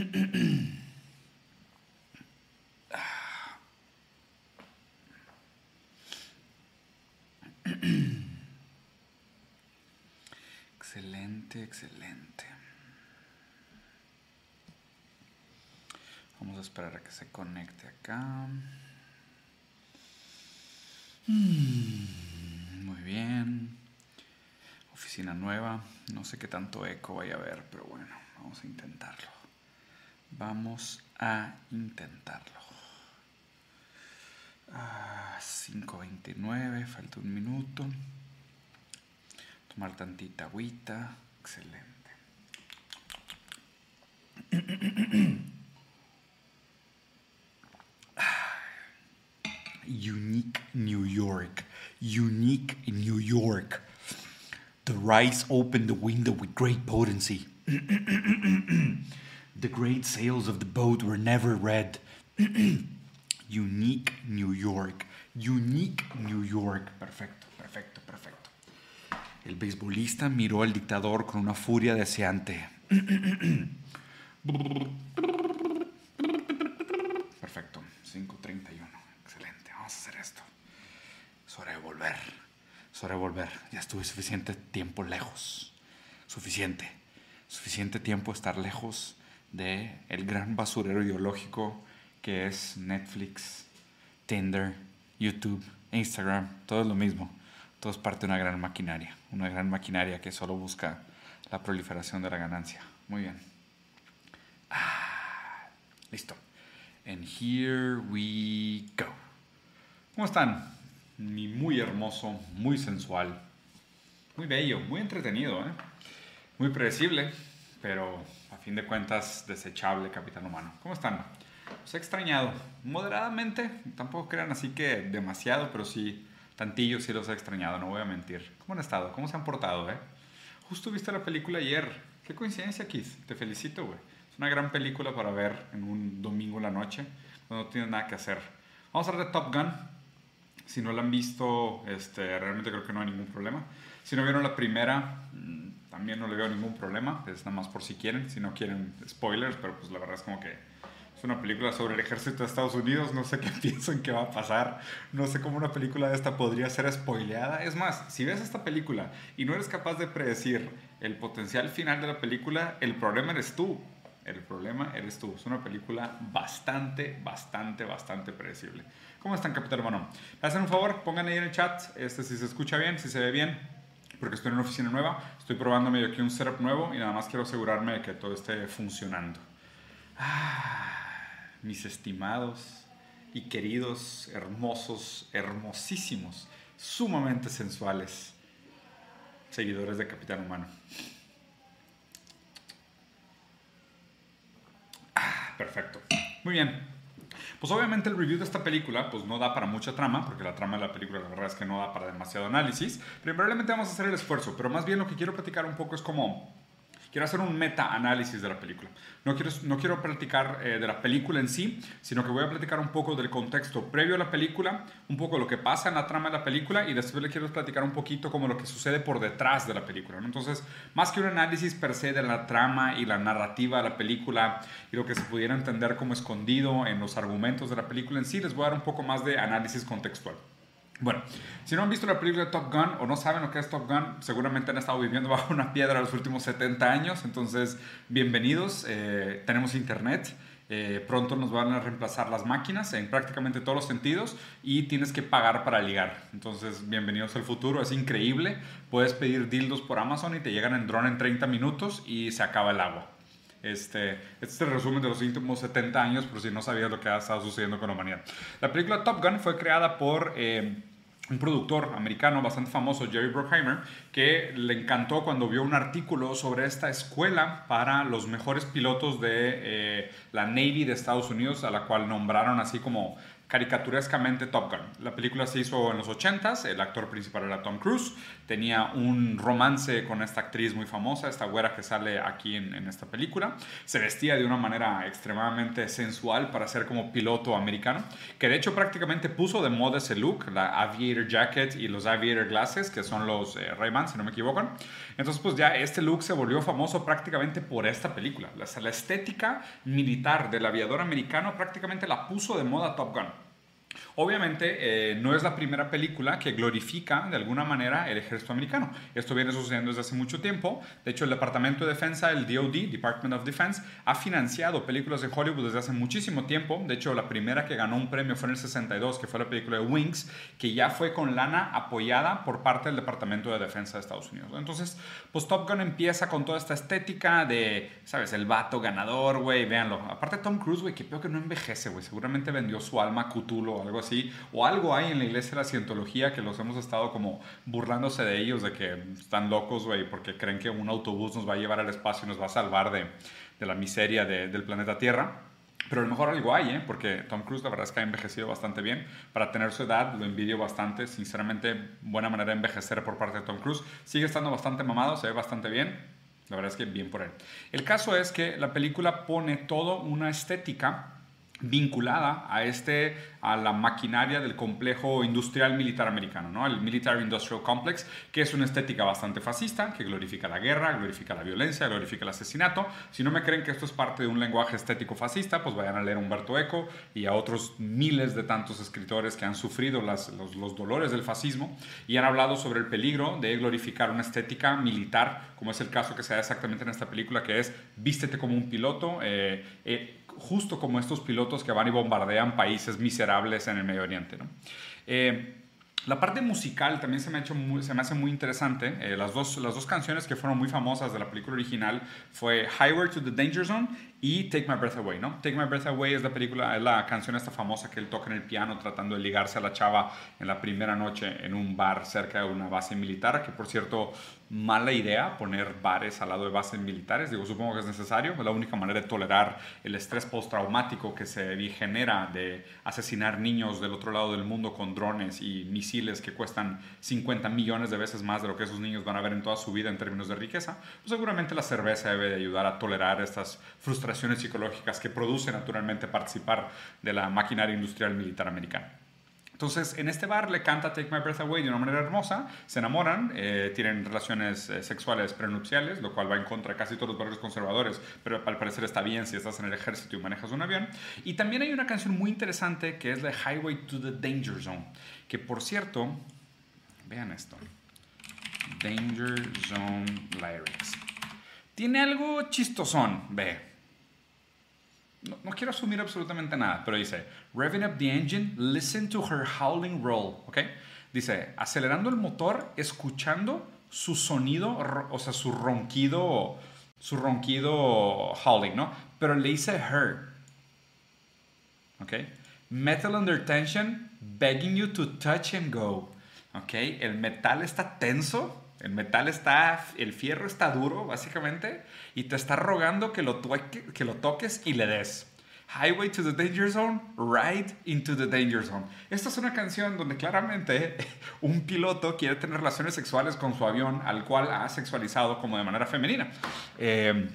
Excelente, excelente. Vamos a esperar a que se conecte acá. Mm, muy bien. Oficina nueva. No sé qué tanto eco vaya a haber, pero bueno, vamos a intentarlo. Vamos a intentarlo. 5.29, falta un minuto. Tomar tantita agüita. Excelente. Unique New York. Unique New York. The rice opened the window with great potency. the great sails of the boat were never read. Unique New York. Unique New York. Perfecto, perfecto, perfecto. El beisbolista miró al dictador con una furia deseante. Perfecto, 5.31. Excelente, vamos a hacer esto. Es volver. Es volver. Ya estuve suficiente tiempo lejos. Suficiente. Suficiente tiempo estar lejos de el gran basurero ideológico que es Netflix, Tinder, YouTube, Instagram. Todo es lo mismo. Todo es parte de una gran maquinaria. Una gran maquinaria que solo busca la proliferación de la ganancia. Muy bien. Ah, listo. And here we go. ¿Cómo están? Muy hermoso, muy sensual, muy bello, muy entretenido, ¿eh? muy predecible, pero fin de cuentas desechable capitán humano. ¿Cómo están? Os he extrañado moderadamente, tampoco crean así que demasiado, pero sí, tantillo sí los he extrañado, no voy a mentir. ¿Cómo han estado? ¿Cómo se han portado? Eh? Justo viste la película ayer. Qué coincidencia, Keith. Te felicito, güey. Es una gran película para ver en un domingo en la noche, cuando no tienes nada que hacer. Vamos a hablar de Top Gun. Si no la han visto, este, realmente creo que no hay ningún problema. Si no vieron la primera, también no le veo ningún problema. Es nada más por si quieren. Si no quieren spoilers, pero pues la verdad es como que es una película sobre el ejército de Estados Unidos. No sé qué piensan que va a pasar. No sé cómo una película de esta podría ser spoileada. Es más, si ves esta película y no eres capaz de predecir el potencial final de la película, el problema eres tú. El problema eres tú. Es una película bastante, bastante, bastante predecible. ¿Cómo están, Capitán Hermano? Me hacen un favor, pongan ahí en el chat este, si se escucha bien, si se ve bien, porque estoy en una oficina nueva. Estoy probando medio aquí un setup nuevo y nada más quiero asegurarme de que todo esté funcionando. Ah, mis estimados y queridos, hermosos, hermosísimos, sumamente sensuales seguidores de Capitán Humano. Ah, perfecto. Muy bien. Pues obviamente el review de esta película pues no da para mucha trama, porque la trama de la película la verdad es que no da para demasiado análisis, pero probablemente vamos a hacer el esfuerzo, pero más bien lo que quiero platicar un poco es como quiero hacer un meta-análisis de la película. No quiero, no quiero platicar eh, de la película en sí, sino que voy a platicar un poco del contexto previo a la película, un poco lo que pasa en la trama de la película y después le quiero platicar un poquito como lo que sucede por detrás de la película. ¿no? Entonces, más que un análisis per se de la trama y la narrativa de la película y lo que se pudiera entender como escondido en los argumentos de la película en sí, les voy a dar un poco más de análisis contextual. Bueno, si no han visto la película de Top Gun o no saben lo que es Top Gun, seguramente han estado viviendo bajo una piedra los últimos 70 años, entonces bienvenidos, eh, tenemos internet, eh, pronto nos van a reemplazar las máquinas en prácticamente todos los sentidos y tienes que pagar para ligar, entonces bienvenidos al futuro, es increíble, puedes pedir dildos por Amazon y te llegan en drone en 30 minutos y se acaba el agua. Este, este es el resumen de los últimos 70 años, por si no sabías lo que ha estado sucediendo con la humanidad. La película Top Gun fue creada por... Eh, un productor americano bastante famoso, Jerry Bruckheimer, que le encantó cuando vio un artículo sobre esta escuela para los mejores pilotos de eh, la Navy de Estados Unidos, a la cual nombraron así como caricaturescamente Top Gun. La película se hizo en los 80s, el actor principal era Tom Cruise, tenía un romance con esta actriz muy famosa, esta güera que sale aquí en, esta película, se vestía de una manera extremadamente sensual para ser como piloto americano, que de hecho prácticamente puso de moda ese look, la aviator jacket y los aviator glasses, que son los eh, Ray-Ban, si no me equivoco. Entonces, pues ya este look se volvió famoso prácticamente por esta película. La, estética militar del aviador americano prácticamente la puso de moda Top Gun. Obviamente eh, no es la primera película que glorifica de alguna manera el ejército americano. Esto viene sucediendo desde hace mucho tiempo. De hecho, el Departamento de Defensa, el DoD, Department of Defense, ha financiado películas de Hollywood desde hace muchísimo tiempo. De hecho, la primera que ganó un premio fue en el 62, que fue la película de Wings, que ya fue con lana apoyada por parte del Departamento de Defensa de Estados Unidos. Entonces, pues Top Gun empieza con toda esta estética de, ¿sabes? El vato ganador, güey, véanlo. Aparte Tom Cruise, güey, que peor que no envejece, güey. Seguramente vendió su alma a Cthulhu o algo así. O algo hay en la iglesia de la cientología que los hemos estado como burlándose de ellos, de que están locos, güey, porque creen que un autobús nos va a llevar al espacio y nos va a salvar de, de la miseria de, del planeta Tierra. Pero a lo mejor algo hay, ¿eh? porque Tom Cruise la verdad es que ha envejecido bastante bien. Para tener su edad lo envidio bastante. Sinceramente, buena manera de envejecer por parte de Tom Cruise. Sigue estando bastante mamado, se ve bastante bien. La verdad es que bien por él. El caso es que la película pone toda una estética vinculada a, este, a la maquinaria del complejo industrial militar americano, ¿no? el Military Industrial Complex, que es una estética bastante fascista, que glorifica la guerra, glorifica la violencia, glorifica el asesinato. Si no me creen que esto es parte de un lenguaje estético fascista, pues vayan a leer a Humberto Eco y a otros miles de tantos escritores que han sufrido las, los, los, dolores del fascismo y han hablado sobre el peligro de glorificar una estética militar, como es el caso que se da exactamente en esta película, que es vístete como un piloto. Eh, eh, justo como estos pilotos que van y bombardean países miserables en el Medio Oriente. ¿no? Eh, la parte musical también se me, ha hecho se me hace muy interesante. Eh, las, dos, las dos canciones que fueron muy famosas de la película original fue Highway to the Danger Zone y Take My Breath Away, ¿no? Take My Breath Away es la película, es la canción esta famosa que él toca en el piano tratando de ligarse a la chava en la primera noche en un bar cerca de una base militar, que por cierto, mala idea poner bares al lado de bases militares, digo, supongo que es necesario, es la única manera de tolerar el estrés postraumático que se genera de asesinar niños del otro lado del mundo con drones y misiles que cuestan 50 millones de veces más de lo que esos niños van a ver en toda su vida en términos de riqueza, pues seguramente la cerveza debe de ayudar a tolerar estas frustraciones psicológicas que produce naturalmente participar de la maquinaria industrial militar americana. Entonces, en este bar le canta Take My Breath Away de una manera hermosa, se enamoran, eh, tienen relaciones eh, sexuales prenupciales, lo cual va en contra de casi todos los barrios conservadores, pero al parecer está bien si estás en el ejército y manejas un avión. Y también hay una canción muy interesante que es la Highway to the Danger Zone, que por cierto, vean esto, Danger Zone Lyrics. Tiene algo chistosón, ve no, quiero asumir absolutamente nada, pero dice, revving up the engine, listen to her howling roll, ¿ok? Dice, acelerando el motor, escuchando su sonido, o sea, su ronquido, su ronquido howling, ¿no? Pero le dice her, ¿ok? Metal under tension, begging you to touch and go, ¿ok? El metal está tenso, el metal está, el fierro está duro, básicamente, y te está rogando que lo, que lo toques y le des. Highway to the Danger Zone, Ride into the Danger Zone. Esta es una canción donde claramente un piloto quiere tener relaciones sexuales con su avión, al cual ha sexualizado como de manera femenina. Eh,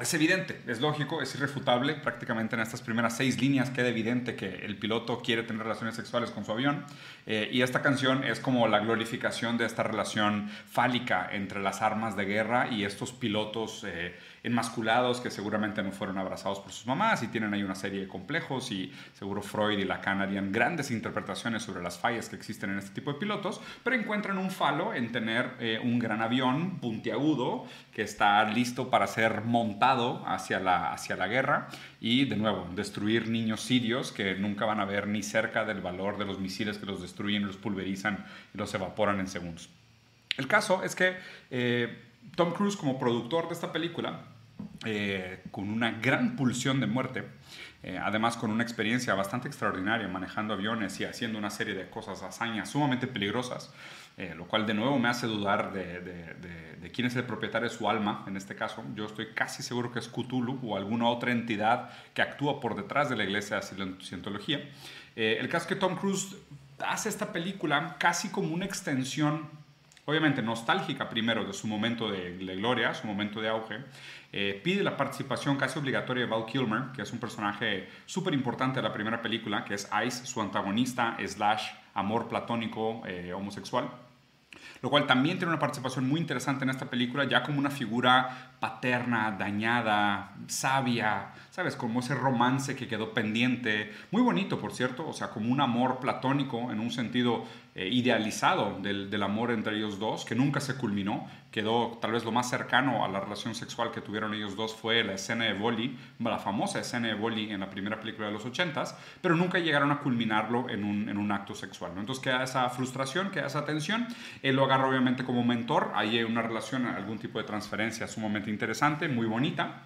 es evidente, es lógico, es irrefutable. Prácticamente en estas primeras seis líneas queda evidente que el piloto quiere tener relaciones sexuales con su avión. Eh, y esta canción es como la glorificación de esta relación fálica entre las armas de guerra y estos pilotos eh, enmasculados que seguramente no fueron abrazados por sus mamás y tienen ahí una serie de complejos. Y seguro Freud y Lacan harían grandes interpretaciones sobre las fallas que existen en este tipo de pilotos, pero encuentran un falo en tener eh, un gran avión puntiagudo que está listo para ser montado hacia la, hacia la guerra y, de nuevo, destruir niños sirios que nunca van a ver ni cerca del valor de los misiles que los destruyen, los pulverizan y los evaporan en segundos. El caso es que eh, Tom Cruise, como productor de esta película, eh, con una gran pulsión de muerte, eh, además con una experiencia bastante extraordinaria manejando aviones y haciendo una serie de cosas, hazañas sumamente peligrosas, eh, lo cual de nuevo me hace dudar de, quién es el propietario de su alma, en este caso. Yo estoy casi seguro que es Cthulhu o alguna otra entidad que actúa por detrás de la iglesia de Cientología. Eh, el caso es que Tom Cruise hace esta película casi como una extensión, obviamente nostálgica primero de su momento de, gloria, su momento de auge. Eh, pide la participación casi obligatoria de Val Kilmer, que es un personaje súper importante de la primera película, que es Ice, su antagonista slash amor platónico homosexual. lo cual también tiene una participación muy interesante en esta película, ya como una figura paterna, dañada, sabia, ¿sabes? Como ese romance que quedó pendiente, muy bonito, por cierto, o sea, como un amor platónico en un sentido eh, idealizado del, del, amor entre ellos dos, que nunca se culminó, quedó tal vez lo más cercano a la relación sexual que tuvieron ellos dos fue la escena de Bolly, la famosa escena de Bolly en la primera película de los ochentas, pero nunca llegaron a culminarlo en un, en un acto sexual, ¿no? Entonces queda esa frustración, queda esa tensión, él lo agarra obviamente como mentor, ahí hay una relación, algún tipo de transferencia sumamente interesante, muy bonita,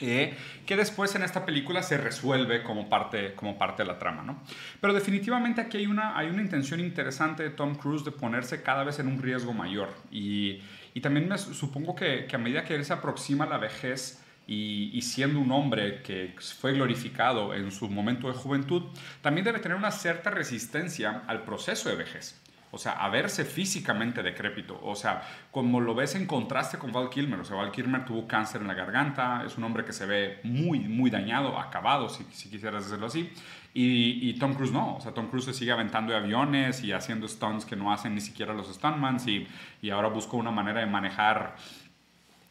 eh, que después en esta película se resuelve como parte, como parte de la trama. ¿no? Pero definitivamente aquí hay una, hay una intención interesante de Tom Cruise de ponerse cada vez en un riesgo mayor. Y, y también me supongo que, a medida que él se aproxima a la vejez y, y, siendo un hombre que fue glorificado en su momento de juventud, también debe tener una cierta resistencia al proceso de vejez. O sea, a verse físicamente decrépito. O sea, como lo ves en contraste con Val Kilmer. O sea, Val Kilmer tuvo cáncer en la garganta. Es un hombre que se ve muy, muy dañado, acabado, si, si quisieras decirlo así. Y, Tom Cruise no. O sea, Tom Cruise se sigue aventando aviones y haciendo stunts que no hacen ni siquiera los stuntmans. Y, y ahora busca una manera de manejar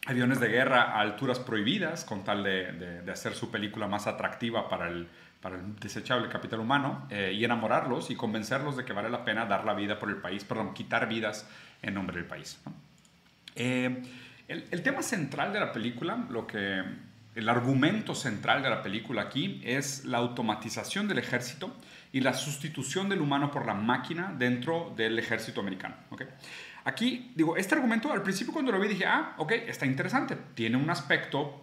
aviones de guerra a alturas prohibidas con tal de, hacer su película más atractiva para el desechable capital humano eh, y enamorarlos y convencerlos de que vale la pena dar la vida por el país, perdón, quitar vidas en nombre del país. Eh, el, el, tema central de la película, lo que, el argumento central de la película aquí es la automatización del ejército y la sustitución del humano por la máquina dentro del ejército americano. ¿okay? Aquí, digo, este argumento al principio cuando lo vi dije, ah, ok, está interesante, tiene un aspecto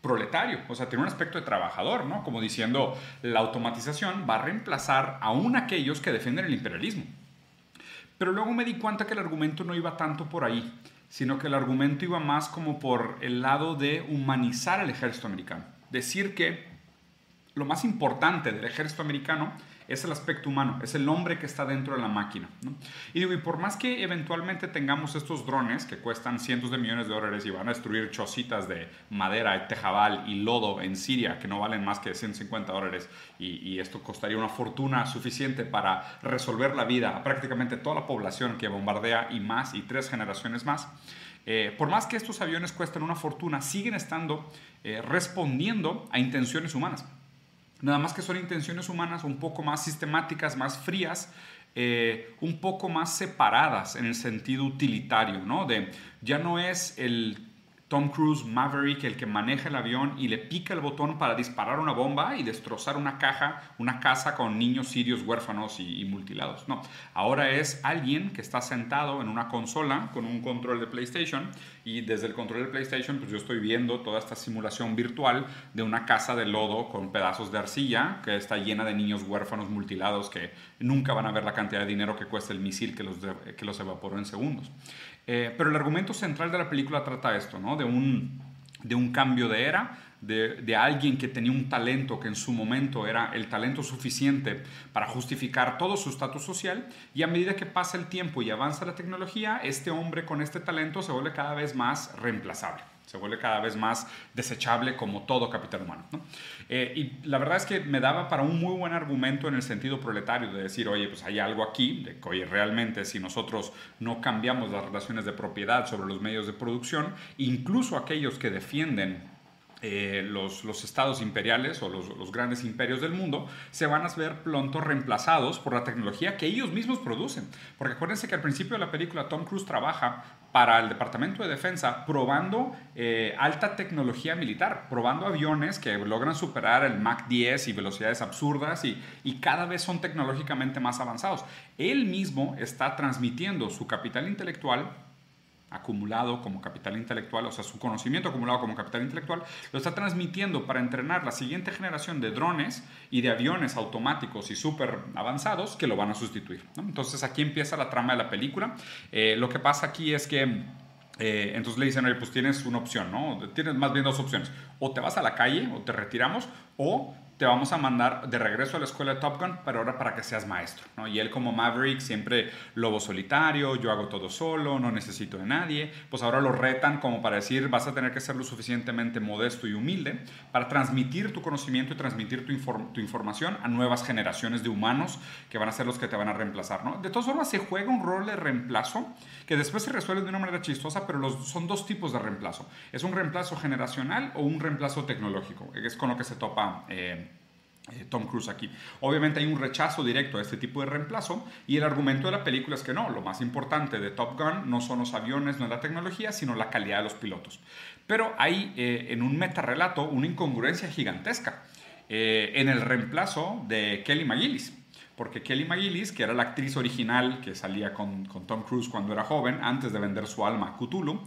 proletario, o sea, tiene un aspecto de trabajador, ¿no? Como diciendo, la automatización va a reemplazar aún aquellos que defienden el imperialismo. Pero luego me di cuenta que el argumento no iba tanto por ahí, sino que el argumento iba más como por el lado de humanizar al ejército americano. Decir que lo más importante del ejército americano es el aspecto humano, es el hombre que está dentro de la máquina. Y por más que eventualmente tengamos estos drones que cuestan cientos de millones de dólares y van a destruir chocitas de madera, tejabal y lodo en Siria que no valen más que 150 dólares y, y esto costaría una fortuna suficiente para resolver la vida a prácticamente toda la población que bombardea y más y tres generaciones más. Eh, por más que estos aviones cuesten una fortuna, siguen estando eh, respondiendo a intenciones humanas. Nada más que son intenciones humanas un poco más sistemáticas, más frías, eh, un poco más separadas en el sentido utilitario, ¿no? De ya no es el Tom Cruise Maverick el que maneja el avión y le pica el botón para disparar una bomba y destrozar una caja, una casa con niños sirios huérfanos y, y, mutilados. No, ahora es alguien que está sentado en una consola con un control de PlayStation y desde el control de PlayStation pues yo estoy viendo toda esta simulación virtual de una casa de lodo con pedazos de arcilla que está llena de niños huérfanos mutilados que nunca van a ver la cantidad de dinero que cuesta el misil que los, que los evaporó en segundos. Eh, pero el argumento central de la película trata esto, ¿no? De un, de un cambio de era, de, de, alguien que tenía un talento que en su momento era el talento suficiente para justificar todo su estatus social y a medida que pasa el tiempo y avanza la tecnología, este hombre con este talento se vuelve cada vez más reemplazable se vuelve cada vez más desechable como todo capital humano. ¿no? Eh, y la verdad es que me daba para un muy buen argumento en el sentido proletario de decir, oye, pues hay algo aquí, de que oye, realmente si nosotros no cambiamos las relaciones de propiedad sobre los medios de producción, incluso aquellos que defienden eh, los, los, estados imperiales o los, grandes imperios del mundo se van a ver pronto reemplazados por la tecnología que ellos mismos producen. Porque acuérdense que al principio de la película Tom Cruise trabaja para el Departamento de Defensa probando eh, alta tecnología militar, probando aviones que logran superar el Mach 10 y velocidades absurdas y, y cada vez son tecnológicamente más avanzados. Él mismo está transmitiendo su capital intelectual acumulado como capital intelectual, o sea, su conocimiento acumulado como capital intelectual, lo está transmitiendo para entrenar la siguiente generación de drones y de aviones automáticos y súper avanzados que lo van a sustituir. Entonces aquí empieza la trama de la película. Eh, lo que pasa aquí es que eh, entonces le dicen, oye, pues tienes una opción, ¿no? Tienes más bien dos opciones. O te vas a la calle, o te retiramos, o te vamos a mandar de regreso a la escuela de Top Gun, pero ahora para que seas maestro. ¿no? Y él como Maverick, siempre lobo solitario, yo hago todo solo, no necesito de nadie, pues ahora lo retan como para decir, vas a tener que ser lo suficientemente modesto y humilde para transmitir tu conocimiento y transmitir tu, tu información a nuevas generaciones de humanos que van a ser los que te van a reemplazar. ¿no? De todas formas, se juega un rol de reemplazo que después se resuelve de una manera chistosa, pero los, son dos tipos de reemplazo. Es un reemplazo generacional o un reemplazo tecnológico, es con lo que se topa. Eh, Tom Cruise aquí. Obviamente hay un rechazo directo a este tipo de reemplazo y el argumento de la película es que no, lo más importante de Top Gun no son los aviones, no es la tecnología, sino la calidad de los pilotos. Pero hay eh, en un metarrelato una incongruencia gigantesca eh, en el reemplazo de Kelly McGillis. Porque Kelly McGillis, que era la actriz original que salía con, con Tom Cruise cuando era joven, antes de vender su alma a Cthulhu,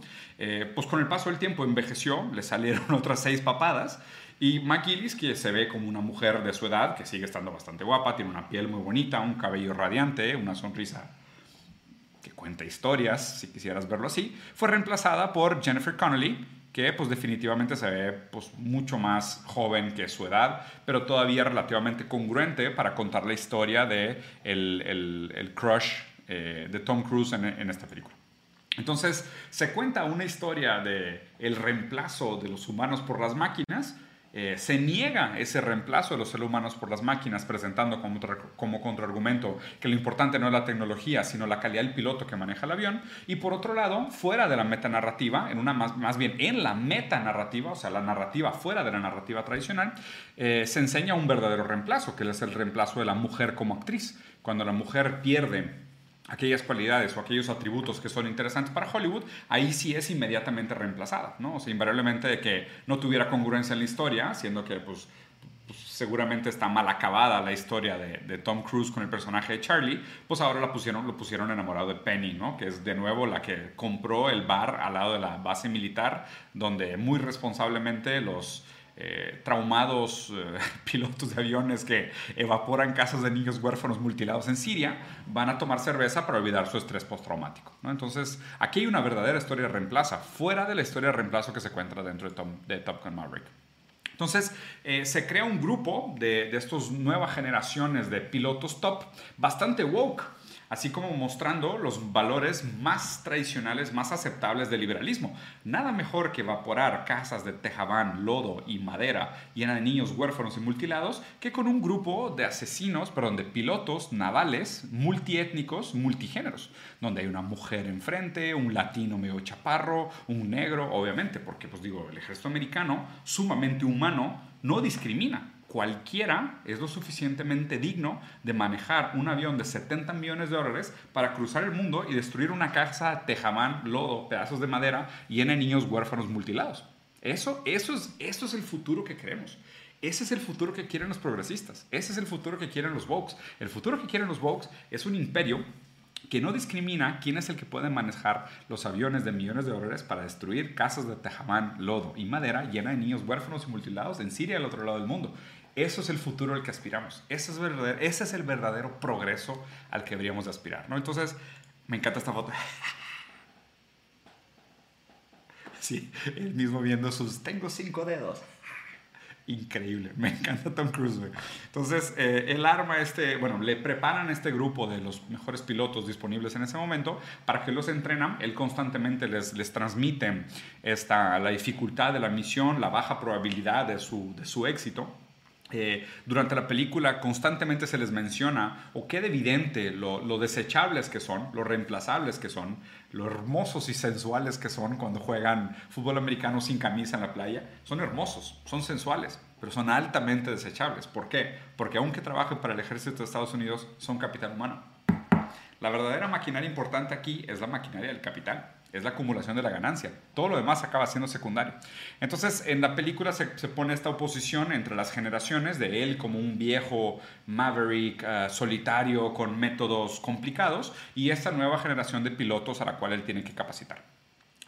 pues con el paso del tiempo envejeció, le salieron otras seis papadas y McGillis, que se ve como una mujer de su edad, que sigue estando bastante guapa, tiene una piel muy bonita, un cabello radiante, una sonrisa que cuenta historias, si quisieras verlo así, fue reemplazada por Jennifer Connelly, que pues definitivamente se ve pues mucho más joven que su edad, pero todavía relativamente congruente para contar la historia de el, el, crush eh, de Tom Cruise en, en esta película. Entonces se cuenta una historia de el reemplazo de los humanos por las máquinas, eh, se niega ese reemplazo de los seres humanos por las máquinas, presentando como, como contraargumento que lo importante no es la tecnología, sino la calidad del piloto que maneja el avión. Y por otro lado, fuera de la metanarrativa, en una más, más bien en la metanarrativa, o sea, la narrativa fuera de la narrativa tradicional, eh, se enseña un verdadero reemplazo, que es el reemplazo de la mujer como actriz. Cuando la mujer pierde aquellas cualidades o aquellos atributos que son interesantes para Hollywood, ahí sí es inmediatamente reemplazada, ¿no? O sea, invariablemente de que no tuviera congruencia en la historia, siendo que pues, pues seguramente está mal acabada la historia de, Tom Cruise con el personaje de Charlie, pues ahora la pusieron, lo pusieron enamorado de Penny, ¿no? Que es de nuevo la que compró el bar al lado de la base militar, donde muy responsablemente los eh, traumados eh, pilotos de aviones que evaporan casas de niños huérfanos mutilados en Siria van a tomar cerveza para olvidar su estrés postraumático. ¿no? Entonces, aquí hay una verdadera historia de reemplazo, fuera de la historia de reemplazo que se encuentra dentro de, de Top Gun Maverick. Entonces, eh, se crea un grupo de, de estas nuevas generaciones de pilotos top bastante woke así como mostrando los valores más tradicionales, más aceptables del liberalismo. Nada mejor que evaporar casas de tejabán, lodo y madera llena de niños huérfanos y mutilados que con un grupo de asesinos, perdón, de pilotos navales multiétnicos, multigéneros, donde hay una mujer enfrente, un latino medio chaparro, un negro, obviamente, porque pues digo, el ejército americano, sumamente humano, no discrimina cualquiera es lo suficientemente digno de manejar un avión de 70 millones de dólares para cruzar el mundo y destruir una casa, tejamán, lodo, pedazos de madera llena de niños huérfanos mutilados. Eso, eso, es, eso es el futuro que queremos. Ese es el futuro que quieren los progresistas. Ese es el futuro que quieren los Vox. El futuro que quieren los Vox es un imperio que no discrimina quién es el que puede manejar los aviones de millones de dólares para destruir casas de tejamán, lodo y madera llena de niños huérfanos y mutilados en Siria al otro lado del mundo. Eso es el futuro al que aspiramos. Ese es, el verdadero progreso al que deberíamos de aspirar. ¿no? Entonces, me encanta esta foto. Sí, él mismo viendo sus, tengo cinco dedos. Increíble, me encanta Tom Cruise. Entonces, eh, el arma este, bueno, le preparan este grupo de los mejores pilotos disponibles en ese momento para que los entrenan. Él constantemente les, les transmite esta, la dificultad de la misión, la baja probabilidad de su, de su éxito eh, durante la película constantemente se les menciona o queda evidente lo, desechables que son, lo reemplazables que son, lo hermosos y sensuales que son cuando juegan fútbol americano sin camisa en la playa. Son hermosos, son sensuales, pero son altamente desechables. ¿Por qué? Porque aunque trabajen para el ejército de Estados Unidos, son capital humano. La verdadera maquinaria importante aquí es la maquinaria del capital es la acumulación de la ganancia. Todo lo demás acaba siendo secundario. Entonces, en la película se, pone esta oposición entre las generaciones de él como un viejo maverick eh, solitario con métodos complicados y esta nueva generación de pilotos a la cual él tiene que capacitar.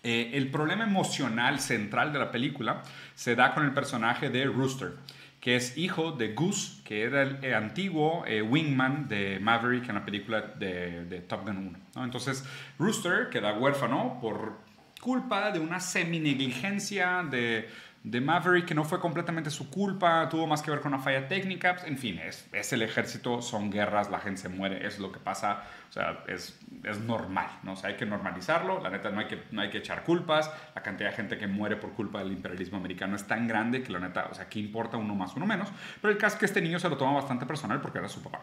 Eh, el problema emocional central de la película se da con el personaje de Rooster que es hijo de Goose, que era el, antiguo eh, wingman de Maverick en la película de, Top Gun 1. Entonces, Rooster queda huérfano por culpa, de una semi-negligencia, de, de Maverick, que no fue completamente su culpa, tuvo más que ver con una falla técnica. En fin, es, es el ejército, son guerras, la gente se muere, es lo que pasa. O sea, es, es normal, ¿no? O sea, hay que normalizarlo. La neta, no hay, que, no hay que echar culpas. La cantidad de gente que muere por culpa del imperialismo americano es tan grande que la neta, o sea, ¿qué importa uno más, uno menos? Pero el caso es que este niño se lo toma bastante personal porque era su papá.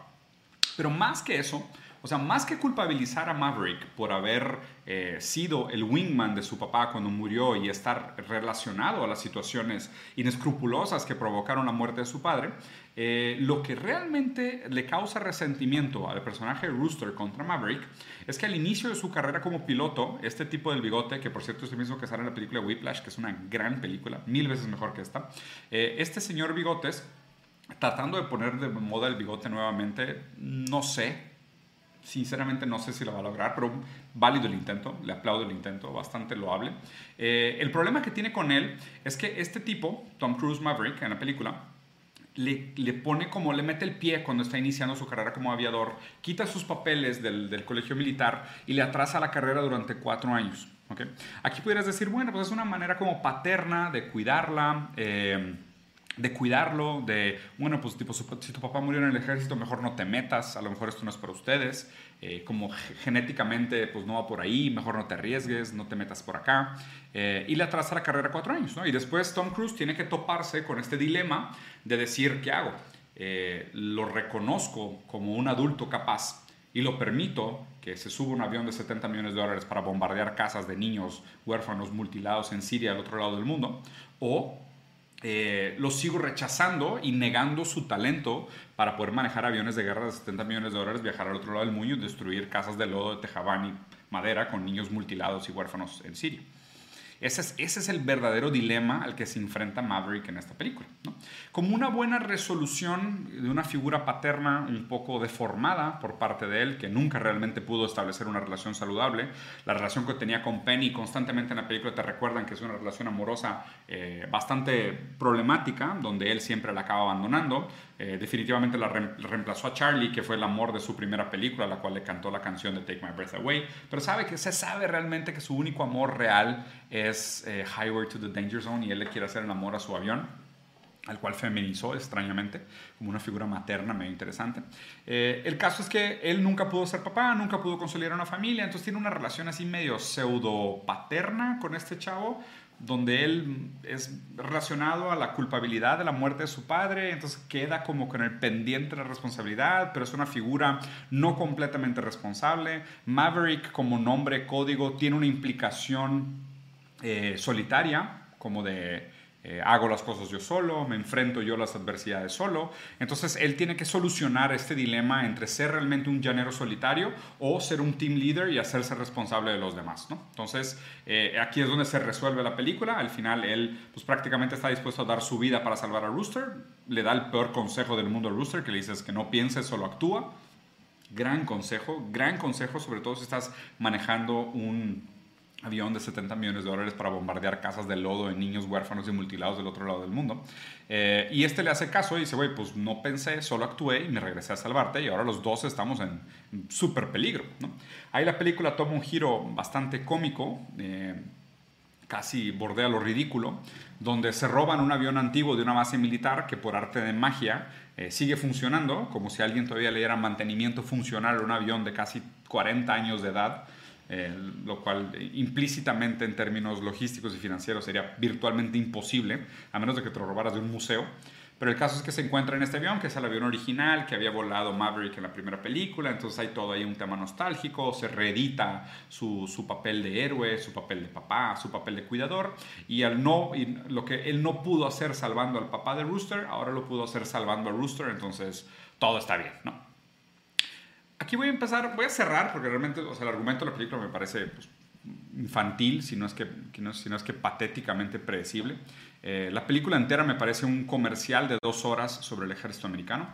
Pero más que eso, o sea, más que culpabilizar a Maverick por haber eh, sido el wingman de su papá cuando murió y estar relacionado a las situaciones inescrupulosas que provocaron la muerte de su padre, eh, lo que realmente le causa resentimiento al personaje Rooster contra Maverick es que al inicio de su carrera como piloto, este tipo del bigote, que por cierto es el mismo que sale en la película Whiplash, que es una gran película, mil veces mejor que esta, eh, este señor bigotes tratando de poner de moda el bigote nuevamente, no sé, sinceramente no sé si lo va a lograr, pero válido el intento, le aplaudo el intento, bastante loable. Eh, el problema que tiene con él es que este tipo, Tom Cruise Maverick, en la película, le, le, pone como, le mete el pie cuando está iniciando su carrera como aviador, quita sus papeles del, del colegio militar y le atrasa la carrera durante cuatro años. ¿okay? Aquí pudieras decir, bueno, pues es una manera como paterna de cuidarla. Eh, de cuidarlo, de, bueno, pues tipo, si tu papá murió en el ejército, mejor no te metas, a lo mejor esto no es para ustedes, eh, como genéticamente pues no va por ahí, mejor no te arriesgues, no te metas por acá, eh, y le atrasa la carrera cuatro años, ¿no? Y después Tom Cruise tiene que toparse con este dilema de decir, ¿qué hago? Eh, lo reconozco como un adulto capaz y lo permito que se suba un avión de 70 millones de dólares para bombardear casas de niños huérfanos mutilados en Siria al otro lado del mundo, o eh, lo sigo rechazando y negando su talento para poder manejar aviones de guerra de 70 millones de dólares, viajar al otro lado del mundo y destruir casas de lodo de tejabán y madera con niños mutilados y huérfanos en Siria. Ese es, el verdadero dilema al que se enfrenta Maverick en esta película. Como una buena resolución de una figura paterna un poco deformada por parte de él, que nunca realmente pudo establecer una relación saludable, la relación que tenía con Penny constantemente en la película te recuerdan que es una relación amorosa eh, bastante problemática, donde él siempre la acaba abandonando, eh, definitivamente la reemplazó a Charlie, que fue el amor de su primera película, a la cual le cantó la canción de Take My Breath Away. Pero sabe que se sabe realmente que su único amor real es eh, Highway to the Danger Zone y él le quiere hacer el amor a su avión al cual feminizó extrañamente, como una figura materna medio interesante. Eh, el caso es que él nunca pudo ser papá, nunca pudo consolidar una familia, entonces tiene una relación así medio pseudo paterna con este chavo, donde él es relacionado a la culpabilidad de la muerte de su padre, entonces queda como con el pendiente de la responsabilidad, pero es una figura no completamente responsable. Maverick como nombre código tiene una implicación eh, solitaria, como de eh, hago las cosas yo solo, me enfrento yo las adversidades solo. Entonces él tiene que solucionar este dilema entre ser realmente un llanero solitario o ser un team leader y hacerse responsable de los demás. ¿no? Entonces eh, aquí es donde se resuelve la película. Al final él pues, prácticamente está dispuesto a dar su vida para salvar a Rooster. Le da el peor consejo del mundo a Rooster, que le dices que no piense, solo actúa. Gran consejo, gran consejo, sobre todo si estás manejando un avión de 70 millones de dólares para bombardear casas de lodo de niños huérfanos y mutilados del otro lado del mundo. Eh, y este le hace caso y dice, güey, pues no pensé, solo actué y me regresé a salvarte y ahora los dos estamos en súper peligro. Ahí la película toma un giro bastante cómico, eh, casi bordea lo ridículo, donde se roban un avión antiguo de una base militar que por arte de magia eh, sigue funcionando, como si alguien todavía le diera mantenimiento funcional a un avión de casi 40 años de edad eh, lo cual implícitamente en términos logísticos y financieros sería virtualmente imposible, a menos de que te lo robaras de un museo. Pero el caso es que se encuentra en este avión, que es el avión original que había volado Maverick en la primera película, entonces hay todo ahí un tema nostálgico, se reedita su, su papel de héroe, su papel de papá, su papel de cuidador, y, al no, y lo que él no pudo hacer salvando al papá de Rooster, ahora lo pudo hacer salvando a Rooster, entonces todo está bien, ¿no? Aquí voy a empezar, voy a cerrar porque realmente o sea, el argumento de la película me parece pues, infantil, si no, es que, si no es que patéticamente predecible. Eh, la película entera me parece un comercial de dos horas sobre el ejército americano,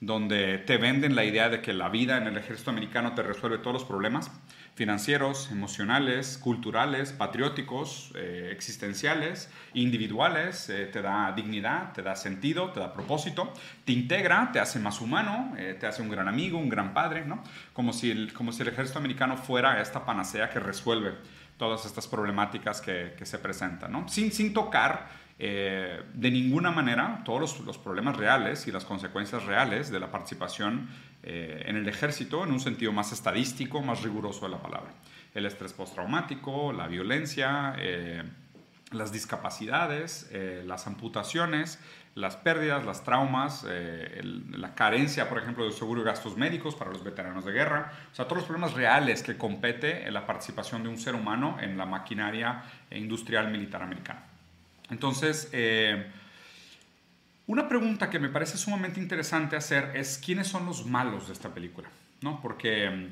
donde te venden la idea de que la vida en el ejército americano te resuelve todos los problemas financieros, emocionales, culturales, patrióticos, eh, existenciales, individuales, eh, te da dignidad, te da sentido, te da propósito, te integra, te hace más humano, eh, te hace un gran amigo, un gran padre, ¿no? Como si, el, como si el ejército americano fuera esta panacea que resuelve todas estas problemáticas que, se presentan, ¿no? sin, sin tocar eh, de ninguna manera todos los, problemas reales y las consecuencias reales de la participación eh, en el ejército en un sentido más estadístico, más riguroso de la palabra. El estrés postraumático, la violencia, eh, las discapacidades, las amputaciones, las pérdidas, las traumas, la carencia, por ejemplo, de seguro y gastos médicos para los veteranos de guerra, o sea, todos los problemas reales que compete en la participación de un ser humano en la maquinaria industrial militar americana. Entonces, eh, una pregunta que me parece sumamente interesante hacer es quiénes son los malos de esta película, ¿no? Porque mm,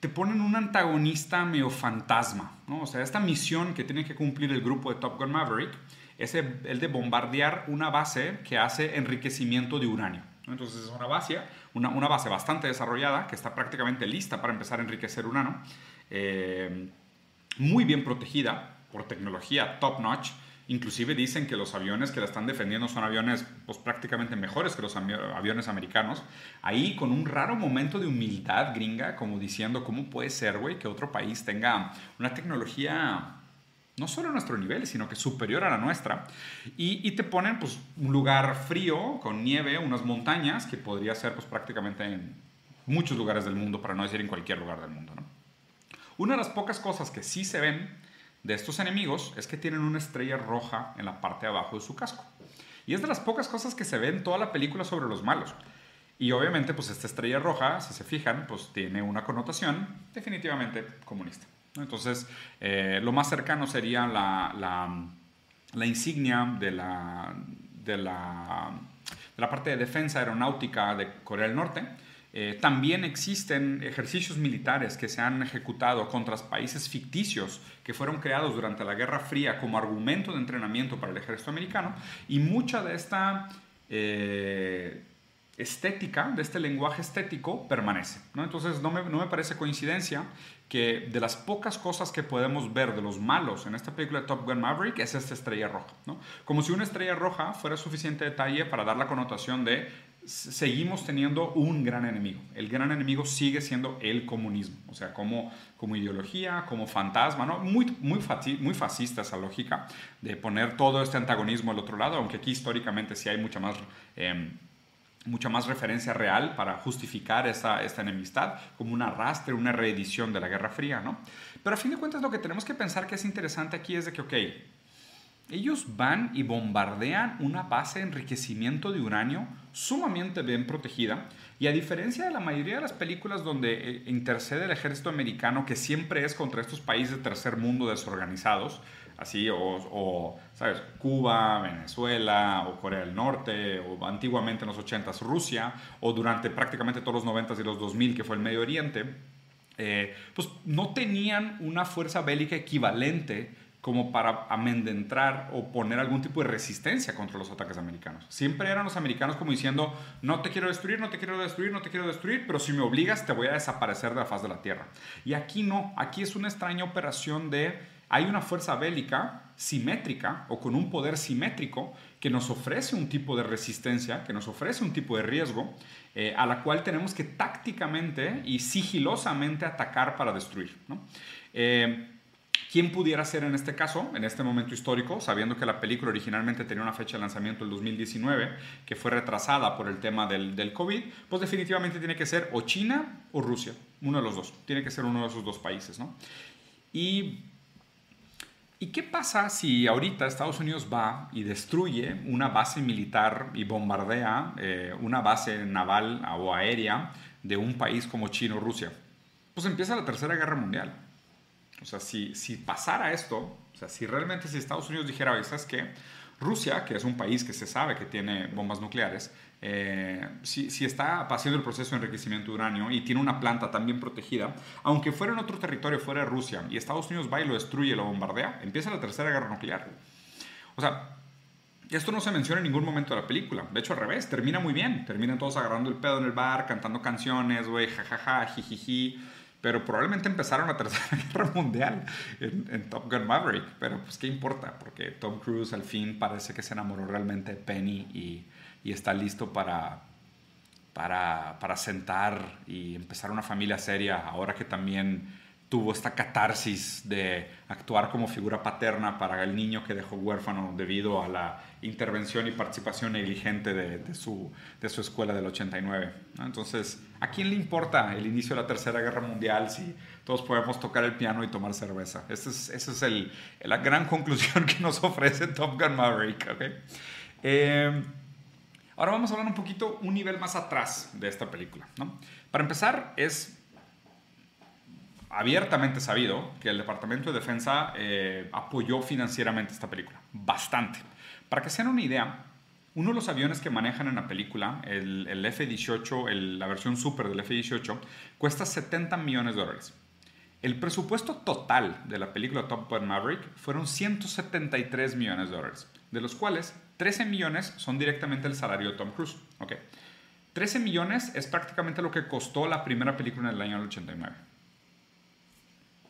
te ponen un antagonista medio fantasma, ¿no? O sea, esta misión que tiene que cumplir el grupo de Top Gun Maverick es el de bombardear una base que hace enriquecimiento de uranio. Entonces es una base, una, base bastante desarrollada que está prácticamente lista para empezar a enriquecer uranio, eh, muy bien protegida, por tecnología top notch. Inclusive dicen que los aviones que la están defendiendo son aviones pues, prácticamente mejores que los aviones americanos. Ahí con un raro momento de humildad gringa, como diciendo, ¿cómo puede ser, güey, que otro país tenga una tecnología no solo a nuestro nivel, sino que superior a la nuestra? Y, te ponen pues, un lugar frío, con nieve, unas montañas, que podría ser pues, prácticamente en muchos lugares del mundo, para no decir en cualquier lugar del mundo. Una de las pocas cosas que sí se ven de estos enemigos es que tienen una estrella roja en la parte de abajo de su casco. Y es de las pocas cosas que se ven en toda la película sobre los malos. Y obviamente, pues esta estrella roja, si se fijan, pues tiene una connotación definitivamente comunista. Entonces, eh, lo más cercano sería la, la, insignia de la, de, la, de la parte de defensa aeronáutica de Corea del Norte, eh, también existen ejercicios militares que se han ejecutado contra países ficticios que fueron creados durante la Guerra Fría como argumento de entrenamiento para el ejército americano y mucha de esta eh, estética, de este lenguaje estético, permanece. ¿no? Entonces no me, parece coincidencia que de las pocas cosas que podemos ver de los malos en esta película de Top Gun Maverick es esta estrella roja. Como si una estrella roja fuera suficiente detalle para dar la connotación de seguimos teniendo un gran enemigo. El gran enemigo sigue siendo el comunismo, o sea, como, como ideología, como fantasma, ¿no? Muy, muy, muy fascista esa lógica de poner todo este antagonismo al otro lado, aunque aquí históricamente sí hay mucha más... Em, mucha más referencia real para justificar esta, esta enemistad, como un arrastre, una reedición de la Guerra Fría, ¿no? Pero a fin de cuentas lo que tenemos que pensar que es interesante aquí es de que, ok, ellos van y bombardean una base de enriquecimiento de uranio sumamente bien protegida y a diferencia de la mayoría de las películas donde eh, intercede el ejército americano, que siempre es contra estos países de tercer mundo desorganizados, así, o, ¿sabes? Cuba, Venezuela, o Corea del Norte, o antiguamente en los 80s Rusia, o durante prácticamente todos los 90s y los 2000 que fue el Medio Oriente, eh, pues no tenían una fuerza bélica equivalente como para amendentrar o poner algún tipo de resistencia contra los ataques americanos. Siempre eran los americanos como diciendo, no te quiero destruir, no te quiero destruir, no te quiero destruir, pero si me obligas te voy a desaparecer de la faz de la Tierra. Y aquí no, aquí es una extraña operación de, hay una fuerza bélica simétrica o con un poder simétrico que nos ofrece un tipo de resistencia, que nos ofrece un tipo de riesgo, eh, a la cual tenemos que tácticamente y sigilosamente atacar para destruir. Eh, ¿Quién pudiera ser en este caso, en este momento histórico, sabiendo que la película originalmente tenía una fecha de lanzamiento el 2019, que fue retrasada por el tema del, COVID? Pues definitivamente tiene que ser o China o Rusia, uno de los dos. Tiene que ser uno de esos dos países, ¿no? Y ¿Y qué pasa si ahorita Estados Unidos va y destruye una base militar y bombardea eh, una base naval o aérea de un país como China o Rusia? Pues empieza la Tercera Guerra Mundial. O sea, si, si pasara esto, o sea, si realmente si Estados Unidos dijera, ¿sabes qué? Rusia, que es un país que se sabe que tiene bombas nucleares, eh, si, si, está haciendo el proceso de enriquecimiento de uranio y tiene una planta también protegida, aunque fuera en otro territorio, fuera de Rusia, y Estados Unidos va y lo destruye, lo bombardea, empieza la tercera guerra nuclear. O sea, esto no se menciona en ningún momento de la película. De hecho, al revés, termina muy bien. Terminan todos agarrando el pedo en el bar, cantando canciones, güey, jajaja, jijiji pero probablemente empezaron la Tercera Guerra Mundial en, Top Gun Maverick, pero pues qué importa, porque Tom Cruise al fin parece que se enamoró realmente de Penny y, y está listo para, para, para, sentar y empezar una familia seria, ahora que también tuvo esta catarsis de actuar como figura paterna para el niño que dejó huérfano debido a la intervención y participación negligente de, su, de su escuela del 89. Entonces, ¿a quién le importa el inicio de la Tercera Guerra Mundial si todos podemos tocar el piano y tomar cerveza? Esa es, ese es el, la gran conclusión que nos ofrece Top Gun Maverick. ¿okay? Eh, ahora vamos a hablar un poquito, un nivel más atrás de esta película. ¿no? Para empezar, es abiertamente sabido que el Departamento de Defensa eh, apoyó financieramente esta película. Bastante. Para que se den una idea, uno de los aviones que manejan en la película, el, F-18, la versión super del F-18, cuesta 70 millones de dólares. El presupuesto total de la película Top Gun Maverick fueron 173 millones de dólares, de los cuales 13 millones son directamente el salario de Tom Cruise. Okay. 13 millones es prácticamente lo que costó la primera película en el año 89.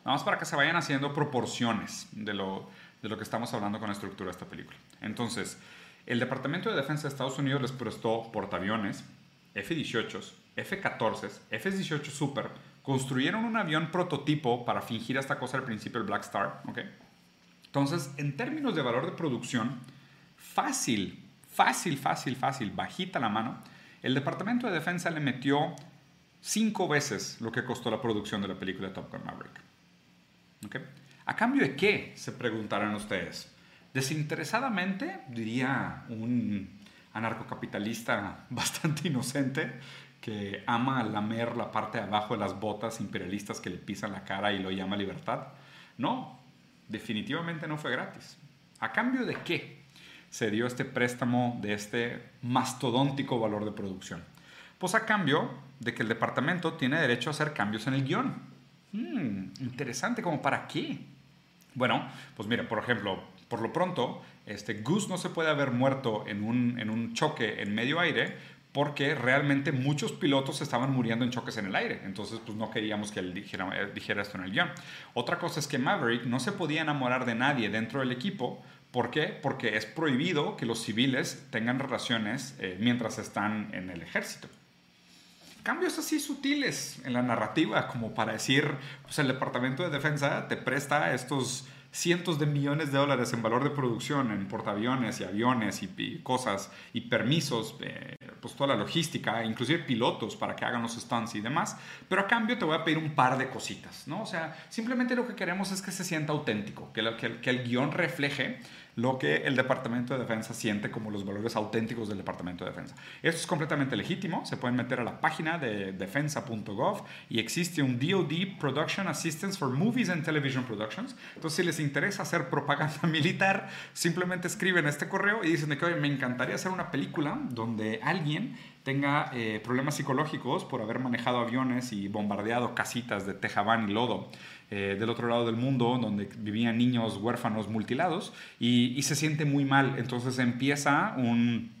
Vamos para que se vayan haciendo proporciones de lo, de lo que estamos hablando con la estructura de esta película. Entonces, el Departamento de Defensa de Estados Unidos les prestó portaaviones, F-18, F-14, F-18 Super, construyeron un avión prototipo para fingir esta cosa al principio, el Black Star. ¿okay? Entonces, en términos de valor de producción, fácil, fácil, fácil, fácil, bajita la mano, el Departamento de Defensa le metió cinco veces lo que costó la producción de la película Top Gun Maverick. ¿A cambio de qué? Se preguntarán ustedes. Desinteresadamente, diría un anarcocapitalista bastante inocente que ama lamer la parte de abajo de las botas imperialistas que le pisan la cara y lo llama libertad. No, definitivamente no fue gratis. ¿A cambio de qué se dio este préstamo de este mastodóntico valor de producción? Pues a cambio de que el departamento tiene derecho a hacer cambios en el guion. Hmm, interesante, ¿como para qué? Bueno, pues mire, por ejemplo, por lo pronto, este, Goose no se puede haber muerto en un, en un choque en medio aire porque realmente muchos pilotos estaban muriendo en choques en el aire. Entonces, pues no queríamos que él dijera, eh, esto en el guion. Otra cosa es que Maverick no se podía enamorar de nadie dentro del equipo. ¿Por qué? Porque es prohibido que los civiles tengan relaciones eh, mientras están en el ejército cambios así sutiles en la narrativa, como para decir, pues el Departamento de Defensa te presta estos cientos de millones de dólares en valor de producción en portaaviones y aviones y, cosas y permisos, eh, pues toda la logística, inclusive pilotos para que hagan los stunts y demás, pero a cambio te voy a pedir un par de cositas, ¿no? O sea, simplemente lo que queremos es que se sienta auténtico, que, que, que el guion refleje lo que el Departamento de Defensa siente como los valores auténticos del Departamento de Defensa. Esto es completamente legítimo, se pueden meter a la página de defensa.gov y existe un DoD Production Assistance for Movies and Television Productions. Entonces, si les interesa hacer propaganda militar, simplemente escriben este correo y dicen que me encantaría hacer una película donde alguien tenga eh, problemas psicológicos por haber manejado aviones y bombardeado casitas de tejabán y lodo eh, del otro lado del mundo, donde vivían niños huérfanos mutilados, y, se siente muy mal. Entonces empieza un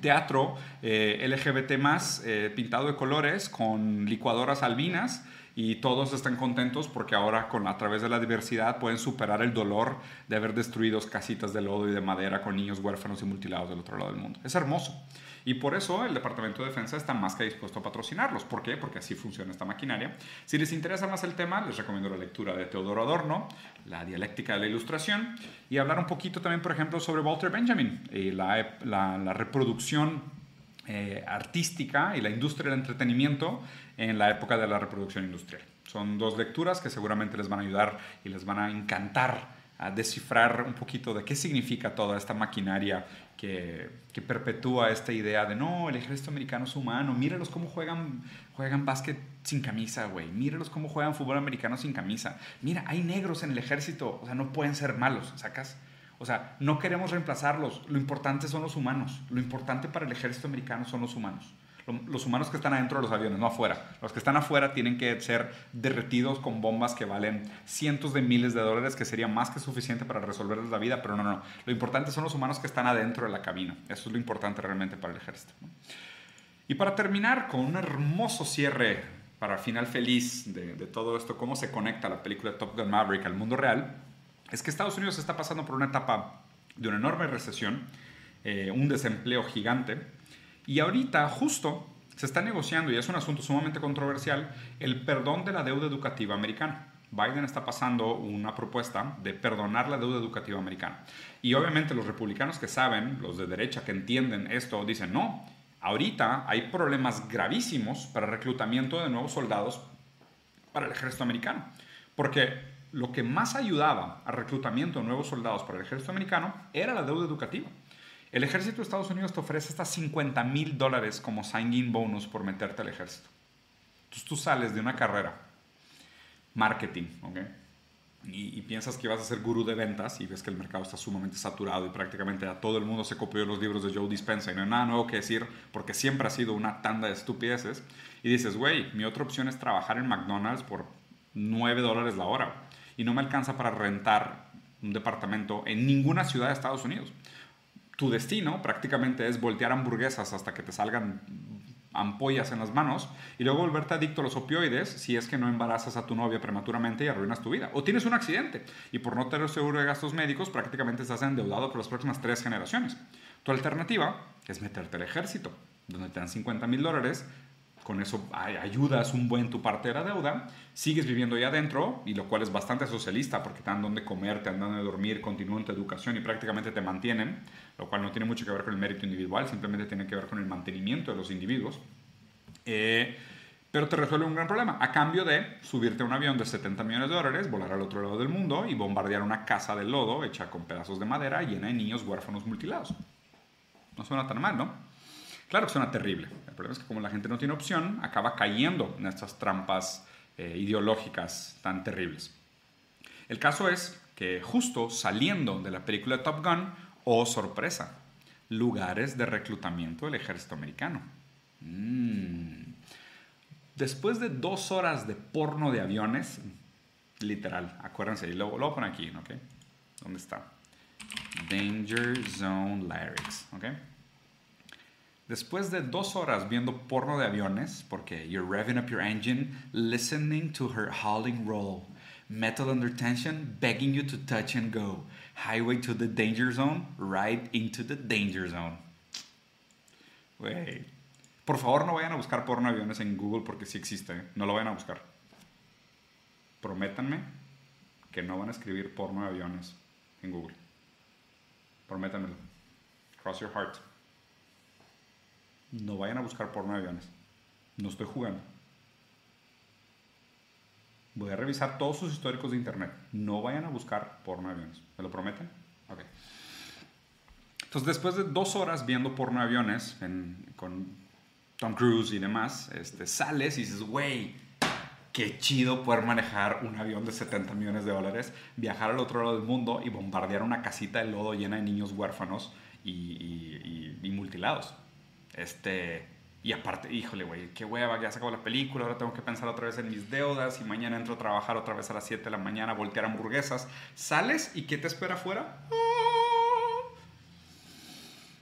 teatro eh, LGBT más eh, pintado de colores con licuadoras albinas y todos están contentos porque ahora con a través de la diversidad pueden superar el dolor de haber destruido casitas de lodo y de madera con niños huérfanos y mutilados del otro lado del mundo. Es hermoso. Y por eso el Departamento de Defensa está más que dispuesto a patrocinarlos. ¿Por qué? Porque así funciona esta maquinaria. Si les interesa más el tema, les recomiendo la lectura de Teodoro Adorno, La dialéctica de la ilustración, y hablar un poquito también, por ejemplo, sobre Walter Benjamin y la, la, reproducción eh, artística y la industria del entretenimiento en la época de la reproducción industrial. Son dos lecturas que seguramente les van a ayudar y les van a encantar a descifrar un poquito de qué significa toda esta maquinaria que, que, perpetúa esta idea de no, el ejército americano es humano, míralos cómo juegan, juegan básquet sin camisa, güey, míralos cómo juegan fútbol americano sin camisa. Mira, hay negros en el ejército, o sea, no pueden ser malos, ¿sacas? O sea, no queremos reemplazarlos, lo importante son los humanos, lo importante para el ejército americano son los humanos los humanos que están adentro de los aviones, no afuera. Los que están afuera tienen que ser derretidos con bombas que valen cientos de miles de dólares, que sería más que suficiente para resolverles la vida, pero no, no. Lo importante son los humanos que están adentro de la cabina. Eso es lo importante realmente para el ejército. Y para terminar con un hermoso cierre para final feliz de, todo esto, cómo se conecta la película Top Gun Maverick al mundo real, es que Estados Unidos está pasando por una etapa de una enorme recesión, eh, un desempleo gigante, y ahorita justo se está negociando, y es un asunto sumamente controversial, el perdón de la deuda educativa americana. Biden está pasando una propuesta de perdonar la deuda educativa americana. Y obviamente los republicanos que saben, los de derecha que entienden esto, dicen, no, ahorita hay problemas gravísimos para reclutamiento de nuevos soldados para el ejército americano. Porque lo que más ayudaba al reclutamiento de nuevos soldados para el ejército americano era la deuda educativa. El ejército de Estados Unidos te ofrece hasta 50 mil dólares como sign-in bonus por meterte al ejército. Entonces tú sales de una carrera, marketing, ¿ok? Y, piensas que vas a ser gurú de ventas y ves que el mercado está sumamente saturado y prácticamente a todo el mundo se copió los libros de Joe Dispenza y no hay nada nuevo que decir porque siempre ha sido una tanda de estupideces. Y dices, güey, mi otra opción es trabajar en McDonald's por 9 dólares la hora y no me alcanza para rentar un departamento en ninguna ciudad de Estados Unidos. Tu destino prácticamente es voltear hamburguesas hasta que te salgan ampollas en las manos y luego volverte adicto a los opioides si es que no embarazas a tu novia prematuramente y arruinas tu vida. O tienes un accidente y por no tener seguro de gastos médicos prácticamente estás endeudado por las próximas tres generaciones. Tu alternativa es meterte al ejército, donde te dan 50 mil dólares, con eso ayudas un buen tu parte de la deuda, sigues viviendo ahí adentro, y lo cual es bastante socialista porque te dan donde comer, te dan donde dormir, continúan tu educación y prácticamente te mantienen, lo cual no tiene mucho que ver con el mérito individual, simplemente tiene que ver con el mantenimiento de los individuos. Eh, pero te resuelve un gran problema, a cambio de subirte a un avión de 70 millones de dólares, volar al otro lado del mundo y bombardear una casa de lodo hecha con pedazos de madera llena de niños huérfanos mutilados. No suena tan mal, ¿no? Claro que suena terrible. El problema es que como la gente no tiene opción, acaba cayendo en estas trampas eh, ideológicas tan terribles. El caso es que justo saliendo de la película Top Gun, oh sorpresa, lugares de reclutamiento del ejército americano. Mm. Después de dos horas de porno de aviones, literal, acuérdense, y lo, lo poner aquí, ¿ok? ¿Dónde está? Danger Zone Lyrics, ¿ok? Después de dos horas viendo porno de aviones, porque you're revving up your engine, listening to her hauling roll, metal under tension, begging you to touch and go, highway to the danger zone, right into the danger zone. Wey. Por favor, no vayan a buscar porno de aviones en Google porque sí existe. ¿eh? No lo vayan a buscar. Prométanme que no van a escribir porno de aviones en Google. Prométanmelo. Cross your heart. No vayan a buscar porno de aviones. No estoy jugando. Voy a revisar todos sus históricos de internet. No vayan a buscar porno de aviones. ¿Me lo prometen? Ok. Entonces, después de dos horas viendo porno de aviones con Tom Cruise y demás, este, sales y dices, güey, qué chido poder manejar un avión de 70 millones de dólares, viajar al otro lado del mundo y bombardear una casita de lodo llena de niños huérfanos y, y mutilados. Este, y aparte, híjole, güey, qué hueva, ya se acabó la película, ahora tengo que pensar otra vez en mis deudas y mañana entro a trabajar otra vez a las 7 de la mañana, voltear hamburguesas. Sales y ¿qué te espera afuera?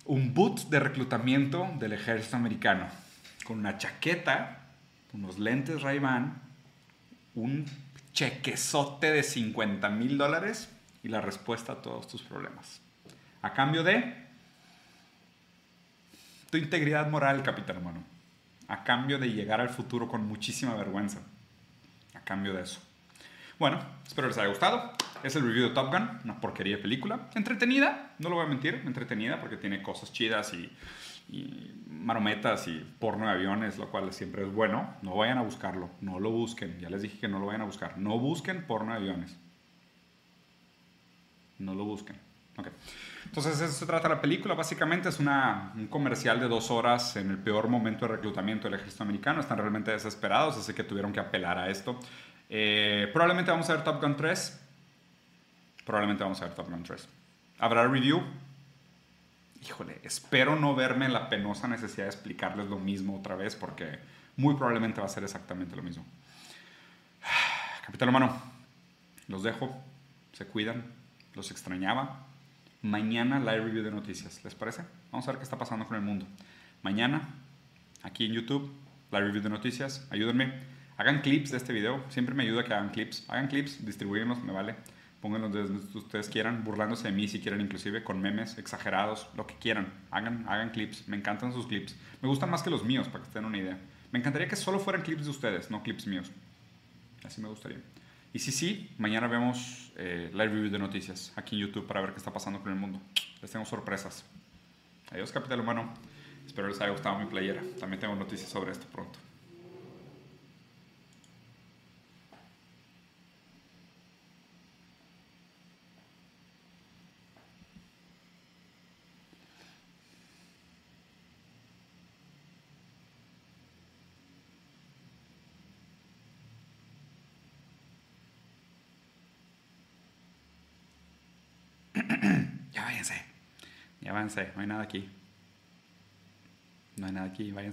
Un boot de reclutamiento del ejército americano, con una chaqueta, unos lentes Ray-Ban, un chequezote de 50 mil dólares y la respuesta a todos tus problemas. A cambio de tu integridad moral, capitán humano, a cambio de llegar al futuro con muchísima vergüenza, a cambio de eso. Bueno, espero les haya gustado. Es el review de Top Gun, una porquería de película. Entretenida, no lo voy a mentir, entretenida porque tiene cosas chidas y, y marometas y porno de aviones, lo cual siempre es bueno. No vayan a buscarlo, no lo busquen. Ya les dije que no lo vayan a buscar. No busquen porno de aviones. No lo busquen. Okay. Entonces, eso se trata la película. Básicamente es una, un comercial de dos horas en el peor momento de reclutamiento del ejército americano. Están realmente desesperados, así que tuvieron que apelar a esto. Eh, probablemente vamos a ver Top Gun 3. Probablemente vamos a ver Top Gun 3. ¿Habrá review? Híjole, espero no verme en la penosa necesidad de explicarles lo mismo otra vez porque muy probablemente va a ser exactamente lo mismo. Capitán humano, los dejo, se cuidan, los extrañaba mañana live review de noticias. ¿Les parece? Vamos a ver qué está pasando con el mundo. Mañana, aquí en YouTube, live review de noticias. Ayúdenme. Hagan clips de este video. Siempre me ayuda que hagan clips. Hagan clips, distribuirlos, me vale. Pónganlos donde ustedes quieran, burlándose de mí si quieren, inclusive con memes exagerados, lo que quieran. Hagan, hagan clips. Me encantan sus clips. Me gustan más que los míos, para que tengan una idea. Me encantaría que solo fueran clips de ustedes, no clips míos. Así me gustaría. Y sí, sí, mañana vemos eh, live review de noticias aquí en YouTube para ver qué está pasando con el mundo. Les tengo sorpresas. Adiós, Capital Humano. Espero les haya gustado mi playera. También tengo noticias sobre esto pronto. Váyanse. No hay nada aquí. No hay nada aquí. Váyanse.